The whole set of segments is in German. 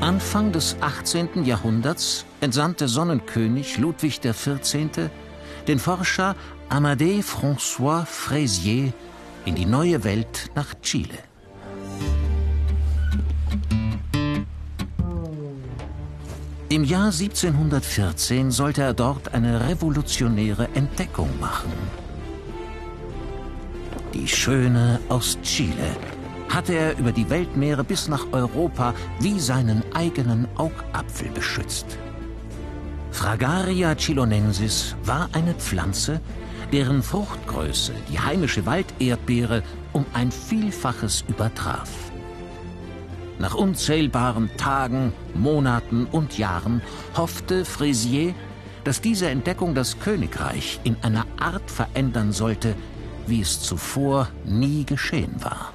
Anfang des 18. Jahrhunderts entsandte Sonnenkönig Ludwig XIV. den Forscher Amadé François Fraisier in die neue Welt nach Chile. Im Jahr 1714 sollte er dort eine revolutionäre Entdeckung machen. Die Schöne aus Chile hatte er über die Weltmeere bis nach Europa wie seinen eigenen Augapfel beschützt. Fragaria chilonensis war eine Pflanze, deren Fruchtgröße die heimische Walderdbeere um ein Vielfaches übertraf. Nach unzählbaren Tagen, Monaten und Jahren hoffte Fraisier, dass diese Entdeckung das Königreich in einer Art verändern sollte, wie es zuvor nie geschehen war.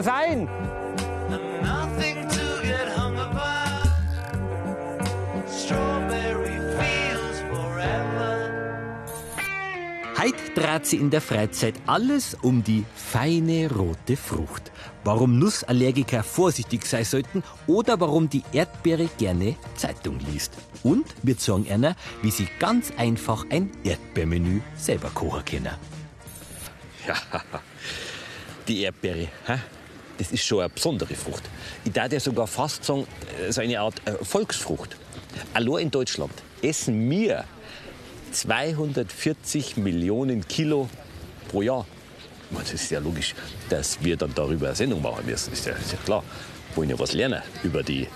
Er sein? Heute dreht sie in der Freizeit alles um die feine rote Frucht. Warum Nussallergiker vorsichtig sein sollten oder warum die Erdbeere gerne Zeitung liest. Und wir sagen einer, wie sie ganz einfach ein Erdbeermenü selber kochen können. Ja, die Erdbeere, hä? Das ist schon eine besondere Frucht. Ich darf ja sogar fast sagen, äh, so eine Art äh, Volksfrucht. Allein in Deutschland essen wir 240 Millionen Kilo pro Jahr. Das ist ja logisch, dass wir dann darüber eine Sendung machen müssen. Ist ja, ist ja klar. Wir wollen ja was lernen über die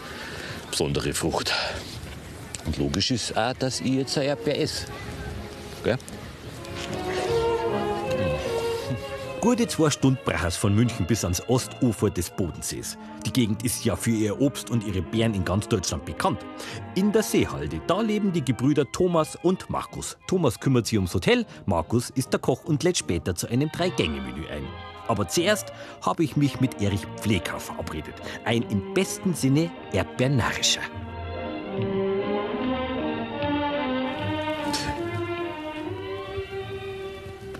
besondere Frucht. Und logisch ist auch, dass ich jetzt eine Erdbeer esse. Gell? Gute zwei Stunden braucht es von München bis ans Ostufer des Bodensees. Die Gegend ist ja für ihr Obst und ihre Beeren in ganz Deutschland bekannt. In der Seehalde, da leben die Gebrüder Thomas und Markus. Thomas kümmert sich ums Hotel, Markus ist der Koch und lädt später zu einem Drei-Gänge-Menü ein. Aber zuerst habe ich mich mit Erich Pfleger verabredet. Ein im besten Sinne Erdbeernarischer.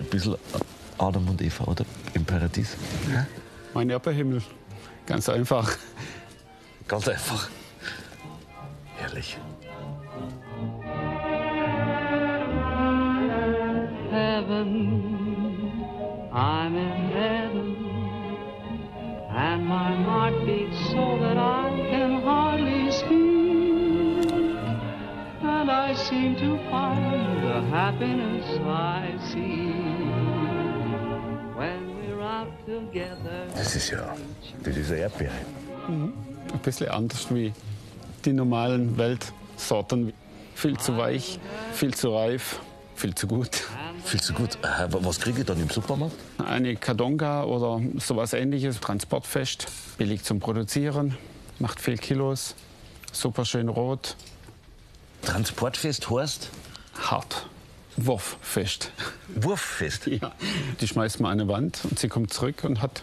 Ein bisschen Adam und Eva, oder? Im Paradies. Ja? Mein Erdbeerhimmel. Ganz einfach. Ganz einfach. Herrlich. Heaven, I'm in heaven, and my heart beats so that I can hardly speak. And I seem to find the happiness I see Das ist ja, das ist eine Erdbeere. Mhm. Ein bisschen anders wie die normalen Weltsorten. Viel zu weich, viel zu reif, viel zu gut. Viel zu gut. Äh, Was kriege ich dann im Supermarkt? Eine Kadonga oder sowas ähnliches, transportfest, billig zum Produzieren, macht viel Kilos, super schön rot, Transportfest heißt? hart, wurffest. Wurffest? Ja. Die schmeißt man an eine Wand und sie kommt zurück und hat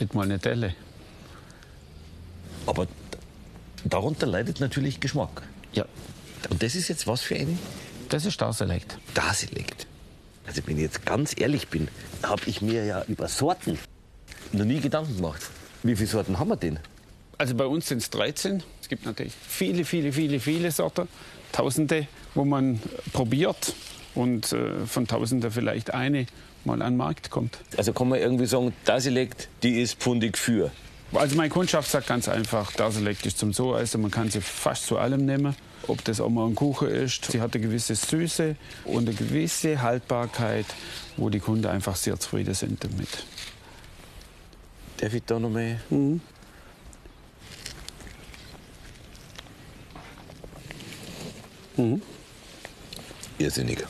nicht mal eine Delle. Aber darunter leidet natürlich Geschmack. Ja, Und das ist jetzt was für eine? das ist Starselect. Daselekt. Also wenn ich jetzt ganz ehrlich bin, habe ich mir ja über Sorten noch nie Gedanken gemacht. Wie viele Sorten haben wir denn? Also bei uns sind es 13. Es gibt natürlich viele, viele, viele, viele Sorten. Tausende, wo man probiert und äh, von Tausenden vielleicht eine mal an den Markt kommt. Also kann man irgendwie sagen, Daselekt, die ist pfundig für. Also meine Kundschaft sagt ganz einfach, Daselect ist zum so also man kann sie fast zu allem nehmen. Ob das auch mal ein Kuchen ist, sie hat eine gewisse Süße und eine gewisse Haltbarkeit, wo die Kunden einfach sehr zufrieden sind damit. Darf ich da noch mal? Irrsinnig.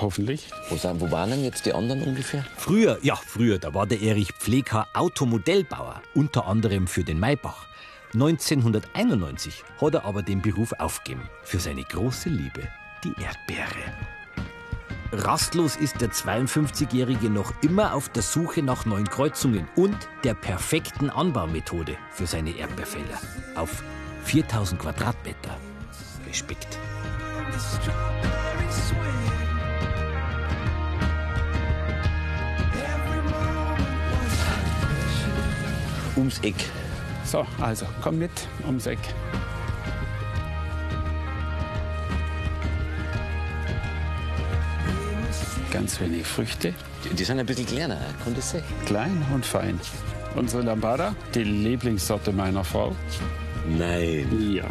Hoffentlich. Wo, sind, wo waren denn jetzt die anderen ungefähr? Früher, ja, früher, da war der Erich Pfleger Automodellbauer, unter anderem für den Maybach. 1991 hat er aber den Beruf aufgegeben für seine große Liebe, die Erdbeere. Rastlos ist der 52-Jährige noch immer auf der Suche nach neuen Kreuzungen und der perfekten Anbaumethode für seine Erdbeerfelder. Auf 4000 Quadratmeter. Respekt. Ums Eck. So, also komm mit ums Eck. Ganz wenig Früchte, Die, die sind ein bisschen kleiner, kann das sein? klein und fein. Unsere Lambada, die Lieblingssorte meiner Frau. Nein. Ja.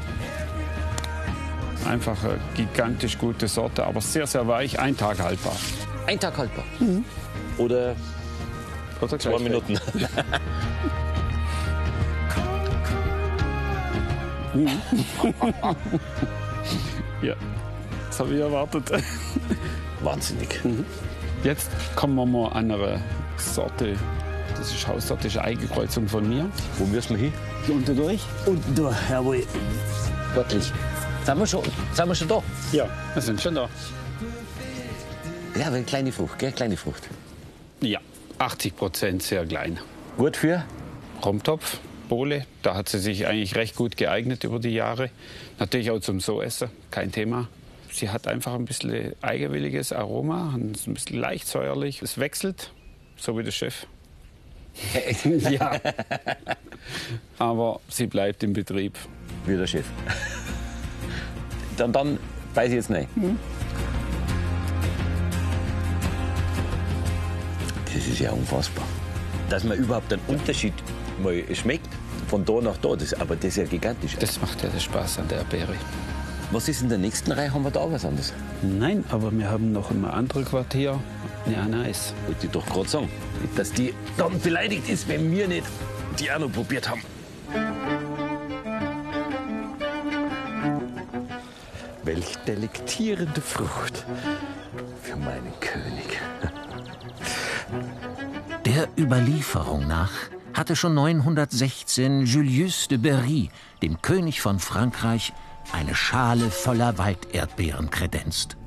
Einfach eine gigantisch gute Sorte, aber sehr, sehr weich, ein Tag haltbar. Ein Tag haltbar. Oder Oder zwei gleich Ja, das habe ich erwartet. Wahnsinnig. Jetzt kommen wir mal an eine Sorte. Das ist Haussorte, das ist eine Eigenkreuzung von mir. Wo müssen wir hin? Unten durch? Unten durch, jawohl. Sportlich. Sind wir schon, sind wir schon da? Ja, wir sind schon da. Ja, aber eine kleine Frucht, gell? Kleine Frucht. Ja, 80 Prozent sehr klein. Gut für? Romtopf, Bohle, da hat sie sich eigentlich recht gut geeignet über die Jahre. Natürlich auch zum So-Essen, kein Thema. Sie hat einfach ein bisschen eigenwilliges Aroma, ein bisschen leicht säuerlich. Es wechselt, so wie der Chef. ja. Aber sie bleibt im Betrieb. Wie der Chef. Dann, dann weiß ich jetzt nicht. Das ist ja unfassbar. Dass man überhaupt einen Unterschied mal schmeckt, von da nach da, das, aber das ist ja gigantisch. Das macht ja den Spaß an der Beere. Was ist in der nächsten Reihe? Haben wir da auch was anderes? Nein, aber wir haben noch ein anderes Quartier, eine Anais. Wollte ich doch gerade sagen. Dass die dann beleidigt ist, wenn wir nicht die auch noch probiert haben. Welch delektierende Frucht für meinen König. Der Überlieferung nach hatte schon 916 Julius de Berry, dem König von Frankreich, eine Schale voller Walderdbeeren kredenzt.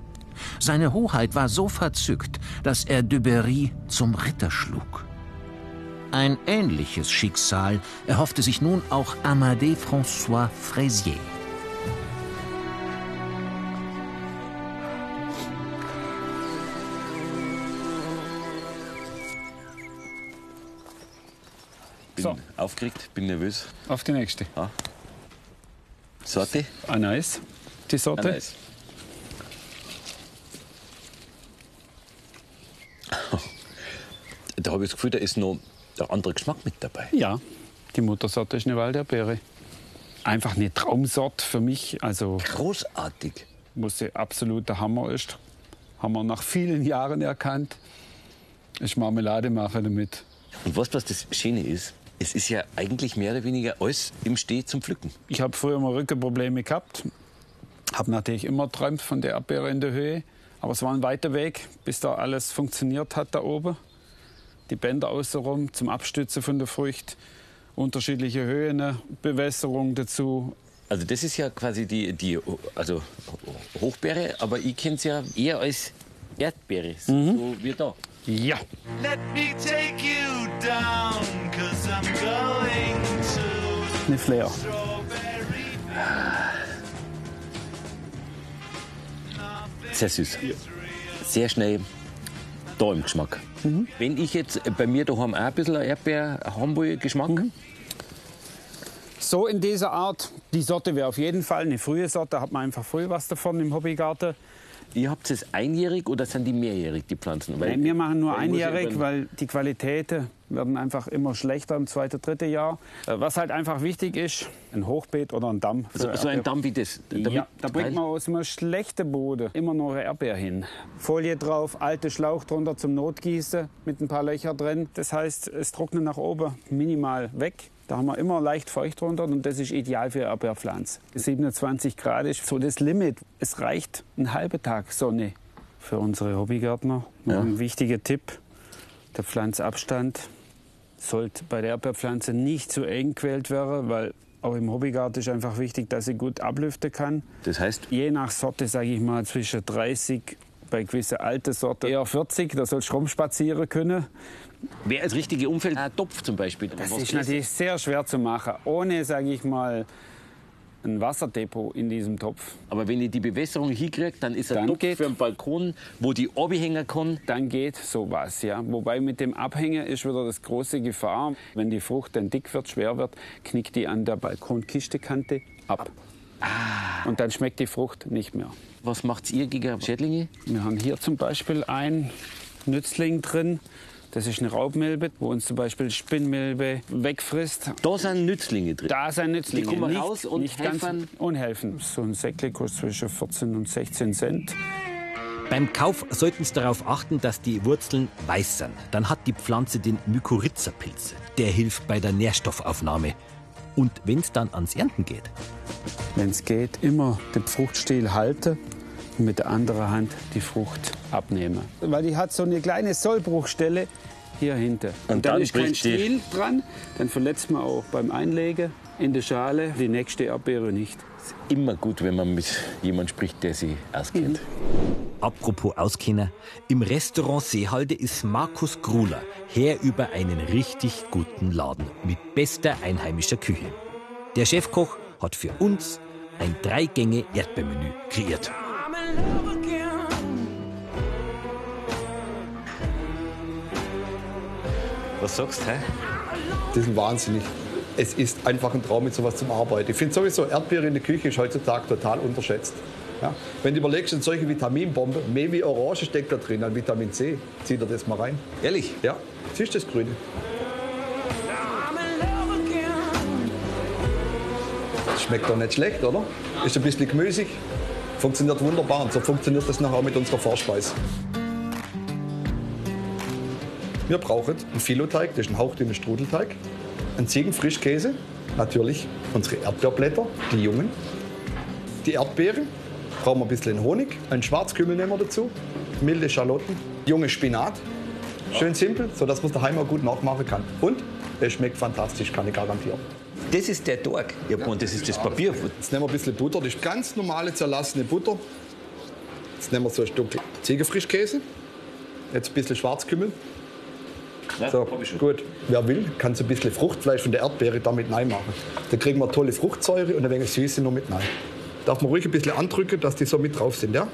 Seine Hoheit war so verzückt, dass er de Berry zum Ritter schlug. Ein ähnliches Schicksal erhoffte sich nun auch Amadé François Fraisier. Bin So. aufgeregt, bin nervös. Auf die nächste. Sorte? Anais, die Sorte. Anais. Da habe ich das Gefühl, da ist noch der andere Geschmack mit dabei. Ja, die Muttersorte ist eine Walderdbeere. Einfach eine Traumsorte für mich. Also Großartig. muss sie absolut der Hammer ist. Haben wir nach vielen Jahren erkannt. Ich Marmelade mache damit. Und was, was das Schöne ist, es ist ja eigentlich mehr oder weniger alles im Steh zum Pflücken. Ich habe früher mal Rückenprobleme gehabt. Habe natürlich immer träumt von der Erdbeere in der Höhe. Aber es war ein weiter Weg, bis da alles funktioniert hat da oben. Die Bänder außenrum zum Abstützen von der Frucht. Unterschiedliche Höhen, Bewässerung dazu. Also das ist ja quasi die, die also Hochbeere, aber ich kenne es ja eher als Erdbeere, so wie da. Ja, Let me take you down, cause I'm going to eine Flair. Sehr süß. Sehr schnell da im Geschmack. Wenn ich jetzt bei mir daheim auch ein bisschen Erdbeer haben will, Geschmack, So in dieser Art, die Sorte wäre auf jeden Fall eine frühe Sorte, da hat man einfach früh was davon im Hobbygarten. Ihr habt es einjährig oder sind die mehrjährig, die Pflanzen? Weil- Nein, wir machen nur einjährig, weil die Qualitäten werden einfach immer schlechter im zweiten, dritten Jahr. Äh, Was halt einfach wichtig ist, ein Hochbeet oder ein Damm. so, so ein Damm wie das. Ja, da bringt man aus einem schlechten Boden immer noch eine Erdbeer hin. Folie drauf, alte Schlauch drunter zum Notgießen mit ein paar Löcher drin. Das heißt, es trocknet nach oben minimal weg. Da haben wir immer leicht feucht drunter und das ist ideal für Erdbeerpflanze. 27 Grad ist so das Limit. Es reicht ein halber Tag Sonne für unsere Hobbygärtner. Ja. Ein wichtiger Tipp, der Pflanzabstand sollte bei der Erdbeerpflanze nicht zu eng gewählt werden, weil auch im Hobbygarten ist einfach wichtig, dass sie gut ablüften kann. Das heißt, Je nach Sorte, sage ich mal, zwischen 30 Bei gewissen alten Sorten eher 40, da sollst du rumspazieren können. Wäre das richtige Umfeld ein Topf zum Beispiel? Das Was ist natürlich sehr schwer zu machen, ohne, sage ich mal, ein Wasserdepot in diesem Topf. Aber wenn ich die Bewässerung hinkriege, dann ist ein Dann Topf geht- für einen Balkon, wo die Obi hängen kann. Dann geht sowas, ja. Wobei mit dem Abhängen ist wieder das große Gefahr. Wenn die Frucht dann dick wird, schwer wird, knickt die an der Balkonkistekante ab. Und dann schmeckt die Frucht nicht mehr. Was macht ihr gegen Schädlinge? Wir haben hier zum Beispiel ein Nützling drin. Das ist eine Raubmilbe, wo uns zum Beispiel Spinnmilbe wegfrisst. Da sind Nützlinge drin. Da sind Nützlinge. Die kommen nicht, raus und nicht ganz helfen? und helfen. So ein Säckle kostet zwischen 14 und 16 Cent. Beim Kauf sollten Sie darauf achten, dass die Wurzeln weiß sind. Dann hat die Pflanze den Mykorrhiza-Pilz. Der hilft bei der Nährstoffaufnahme. Und wenn es dann ans Ernten geht, Wenn es geht, immer den Fruchtstiel halten mit der anderen Hand die Frucht abnehmen. Weil die hat so eine kleine Sollbruchstelle hier hinten. Und dann, dann ist kein Stiel dran, dann verletzt man auch beim Einlegen in die Schale die nächste Erdbeere nicht. Immer gut, wenn man mit jemandem spricht, der sie auskennt. Apropos Auskenner, im Restaurant Seehalde ist Markus Gruler Herr über einen richtig guten Laden mit bester einheimischer Küche. Der Chefkoch hat für uns ein Drei-Gänge-Erdbeermenü kreiert. Was sagst du? hä? Das ist wahnsinnig. Es ist einfach ein Traum, mit sowas zum Arbeiten. Ich finde sowieso, Erdbeere in der Küche ist heutzutage total unterschätzt. Ja? Wenn du überlegst, eine solche Vitaminbombe, mehr wie Orange steckt da drin an Vitamin C. Zieh dir das mal rein. Ehrlich? Ja, das ist das Grüne. Das schmeckt doch nicht schlecht, oder? Ist ein bisschen gemüsig. Funktioniert wunderbar. Und so funktioniert das nachher auch mit unserer Vorspeise. Wir brauchen einen Filoteig, das ist ein hauchdünner Strudelteig, einen Ziegenfrischkäse, natürlich unsere Erdbeerblätter, die jungen, die Erdbeeren, brauchen wir ein bisschen Honig, einen Schwarzkümmel nehmen wir dazu, milde Schalotten, junge Spinat, schön simpel, sodass man es daheim auch gut nachmachen kann. Und es schmeckt fantastisch, kann ich garantieren. Das ist der Tag. Ja, und das ist das Papier. Jetzt nehmen wir ein bisschen Butter, das ist ganz normale zerlassene Butter. Jetzt nehmen wir so ein Stück Ziegenfrischkäse, jetzt ein bisschen Schwarzkümmel. So, gut. Wer will, kann so ein bisschen Fruchtfleisch von der Erdbeere damit reinmachen. Dann kriegen wir tolle Fruchtsäure und ein wenig Süße noch mit rein. Darf man ruhig ein bisschen andrücken, dass die so mit drauf sind, ja?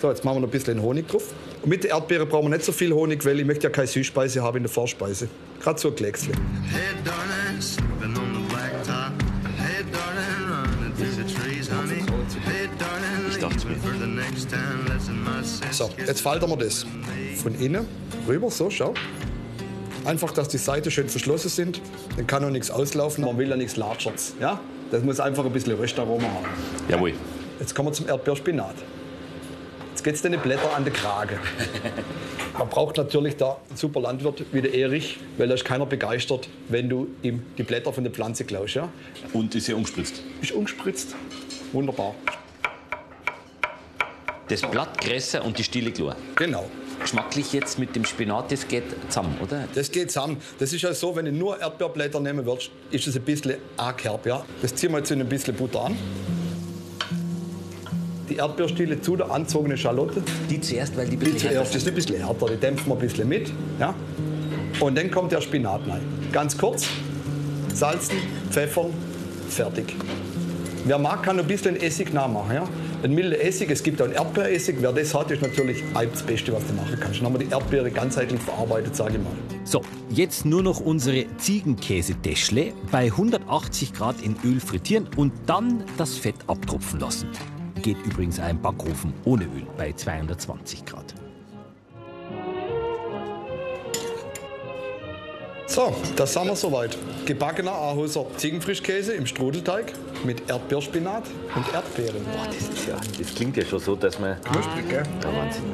So, jetzt machen wir noch ein bisschen Honig drauf. Und mit der Erdbeere brauchen wir nicht so viel Honig, weil ich möchte ja keine Süßspeise haben in der Vorspeise. Gerade so ein. Hey, sister. So, jetzt falten wir das von innen rüber, so, schau. Einfach, dass die Seiten schön verschlossen sind. Dann kann auch nichts auslaufen. Man will ja nichts Latscherts. Ja? Das muss einfach ein bisschen Röstaroma haben. Jawohl. Jetzt kommen wir zum Erdbeerspinat. Jetzt geht es den Blätter an den Kragen. Man braucht natürlich da einen super Landwirt wie der Erich, weil da ist keiner begeistert, wenn du ihm die Blätter von der Pflanze klaust. Ja? Und ist ja umspritzt. Ist umgespritzt. Wunderbar. Das Blatt größer und die Stille klar. Genau. Geschmacklich jetzt mit dem Spinat, das geht zusammen, oder? Das geht zusammen. Das ist ja so, wenn du nur Erdbeerblätter nehmen würdest, ist das ein bisschen arg herb. Ja? Das ziehen wir jetzt in ein bisschen Butter an. Die Erdbeerstiele zu der anzogenen Schalotte. Die zuerst, weil die ein Die bisschen härter zuerst, ist ein bisschen härter, die dämpfen wir ein bisschen mit. Ja? Und dann kommt der Spinat rein. Ganz kurz, salzen, pfeffern, fertig. Wer mag, kann ein bisschen Essig nachmachen. Ja? Ein milder Essig, es gibt auch einen Erdbeeressig. Wer das hat, ist natürlich das Beste, was du machen kannst. Dann haben wir die Erdbeere ganzheitlich verarbeitet, sage ich mal. So, jetzt nur noch unsere Ziegenkäse-Deschle bei 180 Grad in Öl frittieren und dann das Fett abtropfen lassen. Geht übrigens im Backofen ohne Öl bei 220 Grad. So, das sind wir soweit. Gebackener Ahuser Ziegenfrischkäse im Strudelteig mit Erdbeerspinat und Erdbeeren. Das, ist ja, das klingt ja schon so, dass man. Knusprig, gell? Ja, Wahnsinn.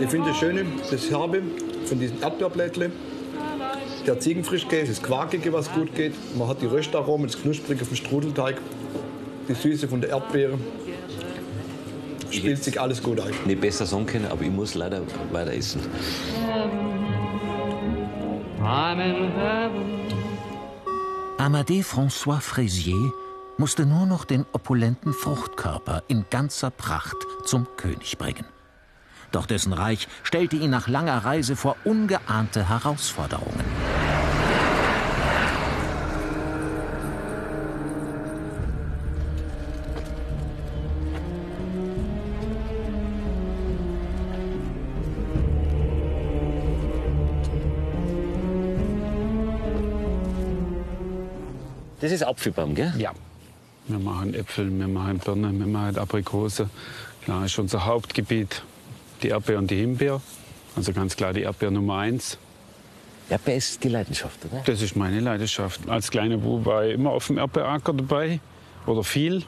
Ich finde das Schöne, das Herbe von diesen Erdbeerblättle. Der Ziegenfrischkäse, das Quarkige, was gut geht. Man hat die Röstaromen, das Knusprige vom Strudelteig, die Süße von der Erdbeere. Spielt sich alles gut ein. Nicht besser sagen können, aber ich muss leider weiter essen. Amadé François Fraisier musste nur noch den opulenten Fruchtkörper in ganzer Pracht zum König bringen. Doch dessen Reich stellte ihn nach langer Reise vor ungeahnte Herausforderungen. Das ist Apfelbaum, gell? Ja. Wir machen Äpfel, wir machen Birnen, wir machen Aprikose. Klar ist unser Hauptgebiet die Erdbeer und die Himbeer. Also ganz klar die Erdbeer Nummer eins. Erdbeer ist die Leidenschaft, oder? Das ist meine Leidenschaft. Als kleiner Bub war ich immer auf dem Erdbeeracker dabei oder viel.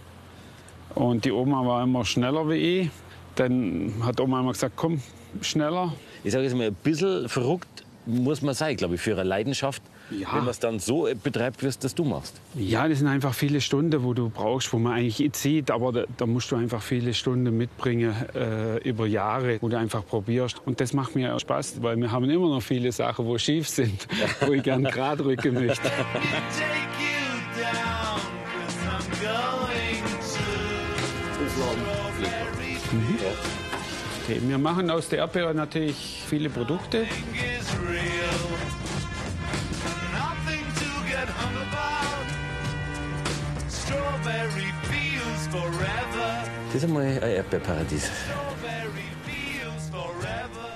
Und die Oma war immer schneller wie ich. Dann hat Oma immer gesagt, komm, schneller. Ich sage jetzt mal, ein bisschen verrückt muss man sein, glaube ich, für eine Leidenschaft, Ja. wenn man es dann so betreibt, wie es das du machst. Ja, das sind einfach viele Stunden, wo du brauchst, wo man eigentlich sieht, aber da, da musst du einfach viele Stunden mitbringen äh, über Jahre, wo du einfach probierst. Und das macht mir Spaß, weil wir haben immer noch viele Sachen, wo schief sind, wo ich gern gerade rücken möchte. Okay, wir machen aus der Erdbeere natürlich viele Produkte. Das ist einmal ein Erdbeerparadies.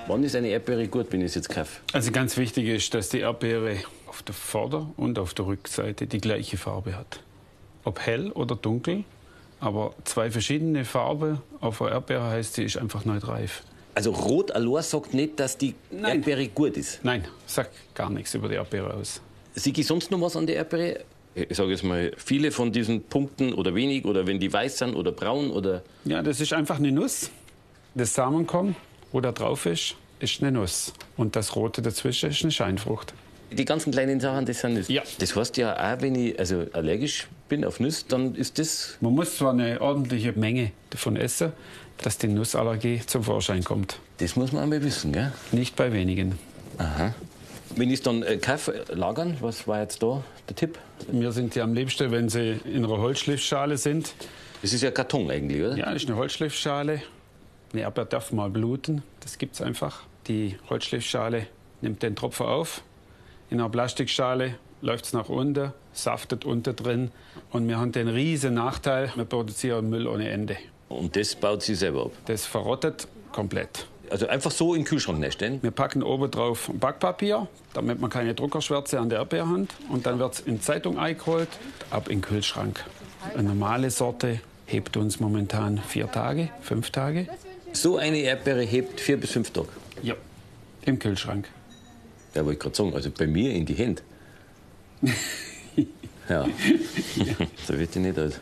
Wann ist eine Erdbeere gut, wenn ich es jetzt kaufe? Also ganz wichtig ist, dass die Erdbeere auf der Vorder- und auf der Rückseite die gleiche Farbe hat. Ob hell oder dunkel, aber zwei verschiedene Farben auf einer Erdbeere heißt, sie ist einfach nicht reif. Also Rot allein sagt nicht, dass die Nein. Erdbeere gut ist. Nein, sagt gar nichts über die Erdbeere aus. Sieh ich sonst noch was an der Erdbeere? Ich sage jetzt mal, viele von diesen Punkten oder wenig, oder wenn die weiß sind oder braun oder... Ja, das ist einfach eine Nuss. Das Samenkorn, wo da drauf ist, ist eine Nuss. Und das Rote dazwischen ist eine Scheinfrucht. Die ganzen kleinen Sachen, das sind Nüsse. Ja. Das heißt ja auch, wenn ich also allergisch bin auf Nüsse, dann ist das... Man muss zwar eine ordentliche Menge davon essen, dass die Nussallergie zum Vorschein kommt. Das muss man einmal wissen, gell? Nicht bei wenigen. Aha. Wenn ich es dann äh, kaufe, lagern, was war jetzt da der Tipp? Mir sind die am liebsten, wenn sie in einer Holzschliffschale sind. Das ist ja Karton eigentlich, oder? Ja, das ist eine Holzschliffschale. Eine Erdbeer darf mal bluten, das gibt's einfach. Die Holzschliffschale nimmt den Tropfen auf. In einer Plastikschale läuft es nach unten, saftet unten drin. Und wir haben den riesen Nachteil, wir produzieren Müll ohne Ende. Und das baut sie selber ab. Das verrottet komplett. Also einfach so in den Kühlschrank stellen. Wir packen oben drauf Backpapier, damit man keine Druckerschwärze an der Erdbeer hat. Und dann wird es in Zeitung eingeholt, ab in den Kühlschrank. Eine normale Sorte hebt uns momentan vier Tage, fünf Tage. So eine Erdbeere hebt vier bis fünf Tage. Ja. Im Kühlschrank. Ja, wollte ich gerade sagen, also bei mir in die Hände. ja. da wird die nicht alt.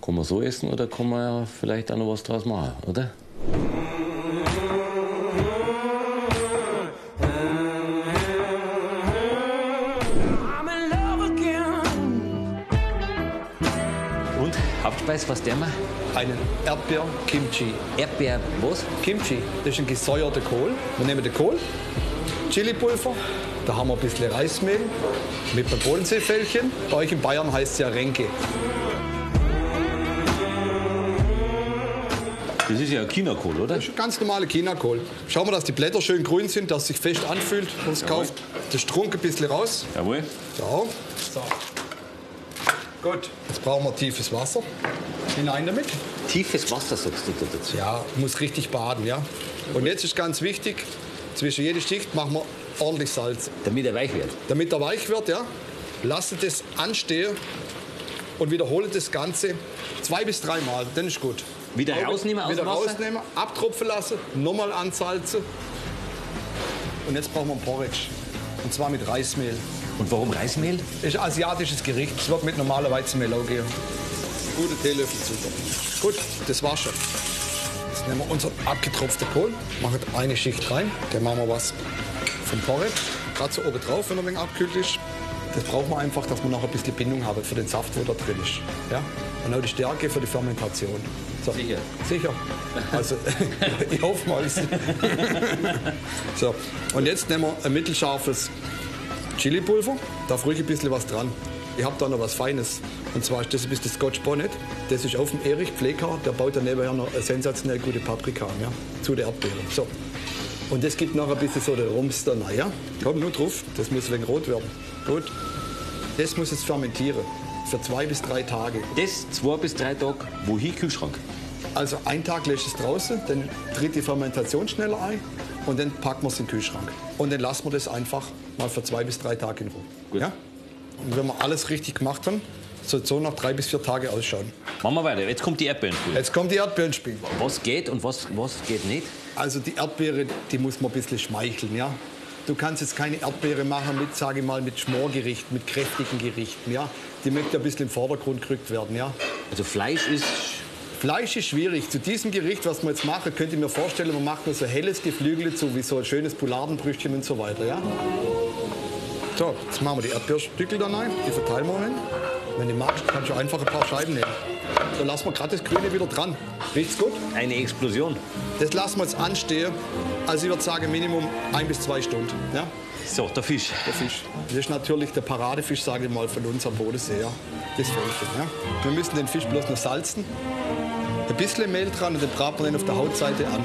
Kann man so essen oder kann man ja vielleicht auch noch was draus machen, oder? Und Hauptspeis, was der mal? Einen Erdbeer-Kimchi. Erdbeer, was? Kimchi, das ist ein gesäuerter Kohl. Wir nehmen den Kohl, Chilipulver, da haben wir ein bisschen Reismehl mit einem Bodenseefällchen. Bei euch in Bayern heißt es ja Renke. Das ist ja Chinakohl, oder? Das ist ganz normale Chinakohl. Schauen wir, dass die Blätter schön grün sind, dass es sich fest anfühlt, man es kauft. Der Strunk ein bisschen raus. Jawohl. So. so. Gut, jetzt brauchen wir tiefes Wasser. Hinein damit. Tiefes Wasser, sagst du da dazu. Ja, muss richtig baden, ja. Und jetzt ist ganz wichtig, zwischen jede Schicht machen wir ordentlich Salz. Damit er weich wird. Damit er weich wird, ja, lasst es anstehen und wiederholt das Ganze zwei bis dreimal, dann ist gut. Wieder rausnehmen aus Wieder dem Wasser? rausnehmen, abtropfen lassen, nochmal ansalzen. Und jetzt brauchen wir ein Porridge. Und zwar mit Reismehl. Und warum Reismehl? Das ist ein asiatisches Gericht. Es wird mit normaler Weizenmehl auch gehen. Gute Teelöffel Zucker. Gut, das war's schon. Jetzt nehmen wir unseren abgetropften Kohl, machen eine Schicht rein. Dann machen wir was vom Porridge. Gerade so oben drauf, wenn er ein wenig abkühlt ist. Das braucht man einfach, dass man noch ein bisschen Bindung hat für den Saft, der da drin ist. Ja? Und auch die Stärke für die Fermentation. So. Sicher? Sicher. Also, ich hoffe mal. so. Und jetzt nehmen wir ein mittelscharfes Chilipulver. Darf ruhig ein bisschen was dran. Ich habe da noch was Feines. Und zwar ist das ein bisschen Scotch Bonnet. Das ist auf dem Erich Pfleger. Der baut dann nebenher noch eine sensationell gute Paprika ja, zu der Erdbeere. So. Und das gibt noch ein bisschen so den Rums da rein, ja. Komm, nur drauf. Das muss ein wenig rot werden. Gut. Das muss jetzt fermentieren. Für zwei bis drei Tage. Das zwei bis drei Tage, wohin Kühlschrank? Also einen Tag lässt es draußen, dann tritt die Fermentation schneller ein und dann packen wir es in den Kühlschrank. Und dann lassen wir das einfach mal für zwei bis drei Tage in Ruhe. Gut. Ja? Und wenn wir alles richtig gemacht haben, soll so nach drei bis vier Tage ausschauen. Machen wir weiter. Jetzt kommt die Erdbeerenspül. Jetzt kommt die Erdbeerenspiel. Was geht und was, was geht nicht? Also die Erdbeere, die muss man ein bisschen schmeicheln, ja. Du kannst jetzt keine Erdbeere machen mit, sage ich mal, mit Schmorgerichten, mit kräftigen Gerichten, ja. Die möchte ein bisschen im Vordergrund gerückt werden, ja. Also Fleisch ist Fleisch ist schwierig. Zu diesem Gericht, was wir jetzt machen, könnt ihr mir vorstellen, man macht nur so helles Geflügel zu, wie so ein schönes Poulardenbrüstchen und so weiter, ja. So, jetzt machen wir die Erdbeerstückel da rein, die verteilen wir hin. Wenn du magst, kannst du einfach ein paar Scheiben nehmen. So lassen wir gerade das Grüne wieder dran. Riecht's gut? eine Explosion. Das lassen wir jetzt anstehen. Also ich würde sagen Minimum ein bis zwei Stunden. Ja? So, der Fisch. Der Fisch. Das ist natürlich der Paradefisch, sage ich mal, von uns am Bodensee. Ja? Das Fähnchen. Ja? Wir müssen den Fisch bloß noch salzen. Ein bisschen Mehl dran und den braten wir dann auf der Hautseite an.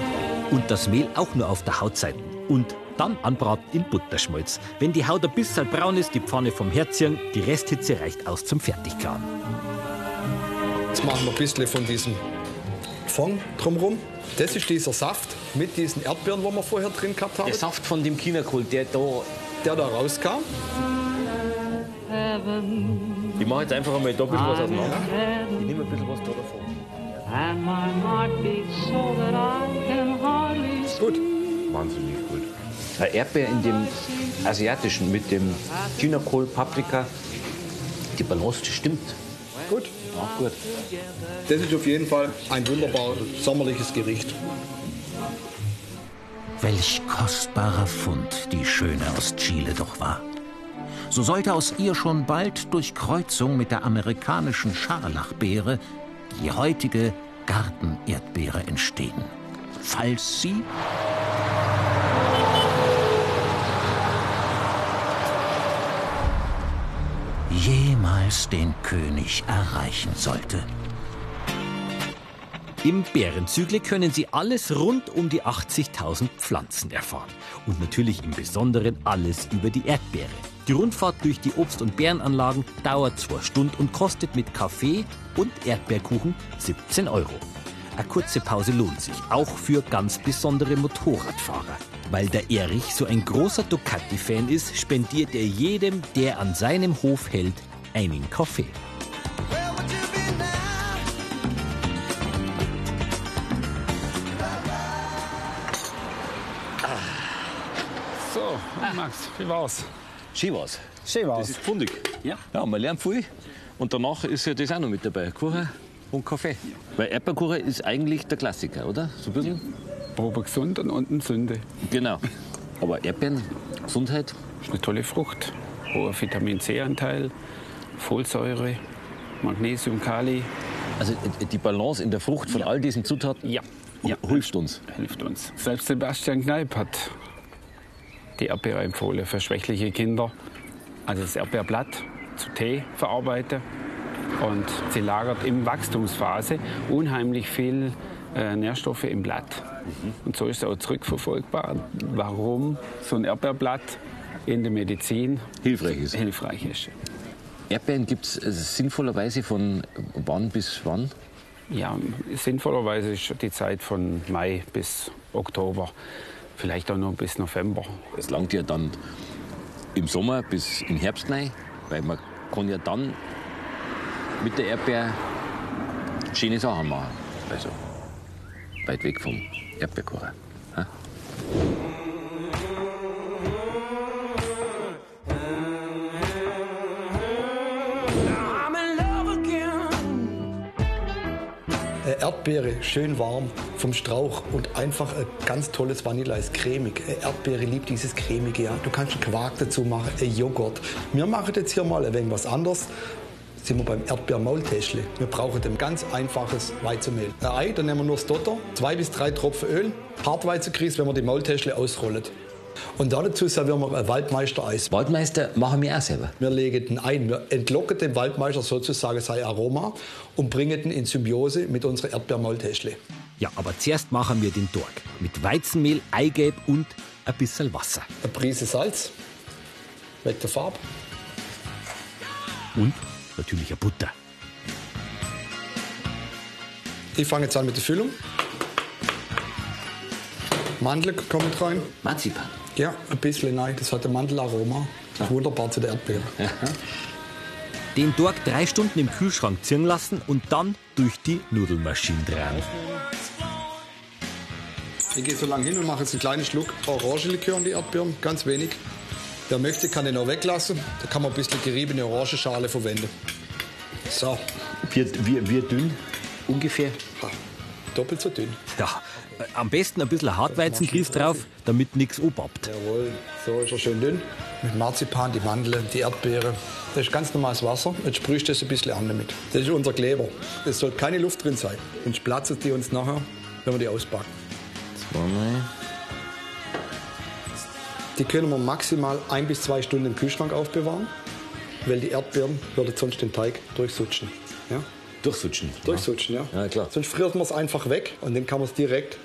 Und das Mehl auch nur auf der Hautseite. Und dann anbraten in Butterschmalz. Wenn die Haut ein bisschen braun ist, die Pfanne vom Herzchen, die Resthitze reicht aus zum Fertiggaren. Jetzt machen wir ein bisschen von diesem Fond drumherum. Das ist dieser Saft mit diesen Erdbeeren, die wir vorher drin gehabt haben, Der Saft von dem Chinakohl, der da. der da rauskam. Ich mache jetzt einfach einmal da ein bisschen was auseinander. Ich nehme ein bisschen was da davon. And my heart beats so that I can hardly Gut. Wahnsinnig Der Erdbeer in dem asiatischen mit dem Chinakohl, Paprika, die Balance stimmt. Gut. Auch gut. Das ist auf jeden Fall ein wunderbar sommerliches Gericht. Welch kostbarer Fund die Schöne aus Chile doch war. So sollte aus ihr schon bald durch Kreuzung mit der amerikanischen Scharlachbeere die heutige Gartenerdbeere entstehen. Falls sie jemals den König erreichen sollte. Im Bärenzügle können Sie alles rund um die 80.000 Pflanzen erfahren. Und natürlich im Besonderen alles über die Erdbeere. Die Rundfahrt durch die Obst- und Bärenanlagen dauert zwei Stunden und kostet mit Kaffee und Erdbeerkuchen 17 Euro. Eine kurze Pause lohnt sich, auch für ganz besondere Motorradfahrer. Weil der Erich so ein großer Ducati-Fan ist, spendiert er jedem, der an seinem Hof hält, einen Kaffee. So, Max, wie war's? Schön war's. Schön Das ist fundig. Ja. Ja, man lernt viel. Und danach ist ja das auch noch mit dabei. Kuchen und Kaffee. Weil Erdbeerkuchen ist eigentlich der Klassiker, oder? So ein bisschen? Probe gesund und unten Sünde. Genau. Aber Erdbeeren, Gesundheit, Ist eine tolle Frucht. Hoher Vitamin C-Anteil, Folsäure, Magnesium, Kali. also die Balance in der Frucht von all diesen Zutaten Ja. ja. hilft uns. Hilft uns. Selbst Sebastian Kneip hat die Erdbeere empfohlen für schwächliche Kinder. Also das Erdbeerblatt zu Tee verarbeiten. Und sie lagert im Wachstumsphase unheimlich viel äh, Nährstoffe im Blatt. Und so ist auch zurückverfolgbar, warum so ein Erdbeerblatt in der Medizin Hilfreich ist. hilfreich ist. Erdbeeren gibt es sinnvollerweise von wann bis wann? Ja, sinnvollerweise ist die Zeit von Mai bis Oktober, vielleicht auch noch bis November. Es langt ja dann im Sommer bis im Herbst rein, weil man kann ja dann mit der Erdbeer schöne Sachen machen. Also weit weg vom Erdbeerkuchen. Erdbeere, schön warm vom Strauch und einfach ein ganz tolles Vanilleeis, cremig. Äh, Erdbeere liebt dieses cremige, ja. Du kannst einen Quark dazu machen, ein Joghurt. Wir machen jetzt hier mal ein wenig was anderes. Sind wir beim Erdbeermaultäschle. Wir brauchen ein ganz einfaches Weizenmehl. Ein Ei, dann nehmen wir nur das Dotter, zwei bis drei Tropfen Öl, Hartweizengrieß, wenn wir die Maultäschle ausrollen. Und dazu servieren wir ein Waldmeister-Eis. Waldmeister machen wir auch selber. Wir legen den ein, wir entlocken dem Waldmeister sozusagen sein Aroma und bringen ihn in Symbiose mit unserer Erdbeermaltäschle. Ja, aber zuerst machen wir den Dork. Mit Weizenmehl, Eigelb und ein bisschen Wasser. Eine Prise Salz, weg der Farbe. Und natürlich eine Butter. Ich fange jetzt an mit der Füllung. Mandel kommt rein. Marzipan. Ja, ein bisschen rein. Das hat ein Mandelaroma. Wunderbar zu der Erdbeere. Den Dork drei Stunden im Kühlschrank ziehen lassen und dann durch die Nudelmaschine drehen. Ich gehe so lange hin und mache jetzt einen kleinen Schluck Orangenlikör in die Erdbeeren, ganz wenig. Wer möchte, kann den auch weglassen. Da kann man ein bisschen geriebene Orangenschale verwenden. So, Wie, wie, wie dünn ungefähr? ha, doppelt so dünn. Ja, am besten ein bisschen Hartweizengrieß drauf, damit nichts obappt. Jawohl, so ist er schön dünn. Mit Marzipan, die Mandeln, die Erdbeere. Das ist ganz normales Wasser. Jetzt sprühst du das ein bisschen an damit. Das ist unser Kleber. Es soll keine Luft drin sein. Sonst platzen die uns nachher, wenn wir die auspacken. Zweimal. Die können wir maximal ein bis zwei Stunden im Kühlschrank aufbewahren, weil die Erdbeeren würden sonst den Teig durchsutschen. Ja? Durchsutschen. Durchsutschen, ja. Ja, klar. Sonst friert man es einfach weg und dann kann man es direkt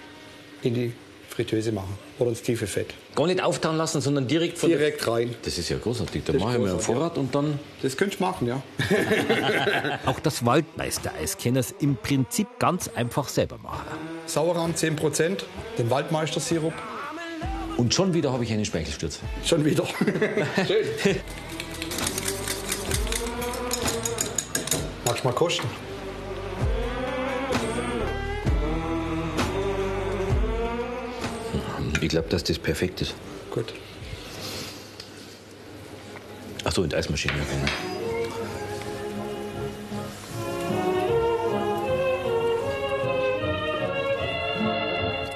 in die Fritteuse machen oder ins tiefe Fett. Gar nicht auftauen lassen, sondern direkt von Direkt rein. Das ist ja großartig. Da Das ist mache ich mir einen Vorrat und dann. Das könnt ihr machen, ja. Auch das Waldmeister-Eis können es im Prinzip ganz einfach selber machen. Sauerrahm 10%, den Waldmeistersirup Und schon wieder habe ich eine Speichelstürze. schon wieder. Schön. Magst du mal kosten? Ich glaube, dass das perfekt ist. Gut. Ach so, in der Eismaschine. ja, genau.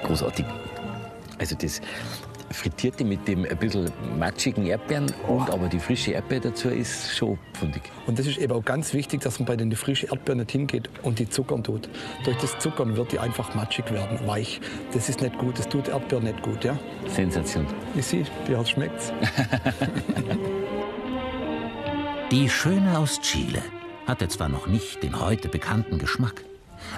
Großartig. Also das Frittierte mit dem ein bisschen matschigen Erdbeeren und aber die frische Erdbeere dazu ist schon fundig. Und das ist eben auch ganz wichtig, dass man bei den frischen Erdbeeren nicht hingeht und die zuckern tut. Durch das Zuckern wird die einfach matschig werden, weich. Das ist nicht gut, das tut Erdbeeren nicht gut, ja. Sensation. Ich sehe, wie schmeckt's. Die Schöne aus Chile hatte zwar noch nicht den heute bekannten Geschmack,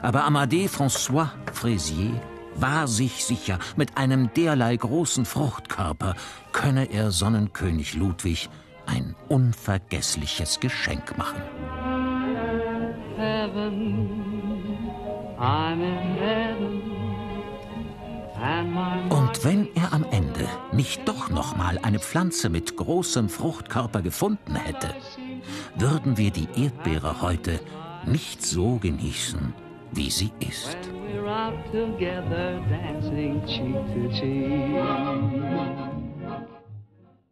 aber Amadé François Fraisier war sich sicher, mit einem derlei großen Fruchtkörper könne er Sonnenkönig Ludwig ein unvergessliches Geschenk machen. Und wenn er am Ende nicht doch noch mal eine Pflanze mit großem Fruchtkörper gefunden hätte, würden wir die Erdbeere heute nicht so genießen, wie sie ist. Out together dancing cheek to cheek.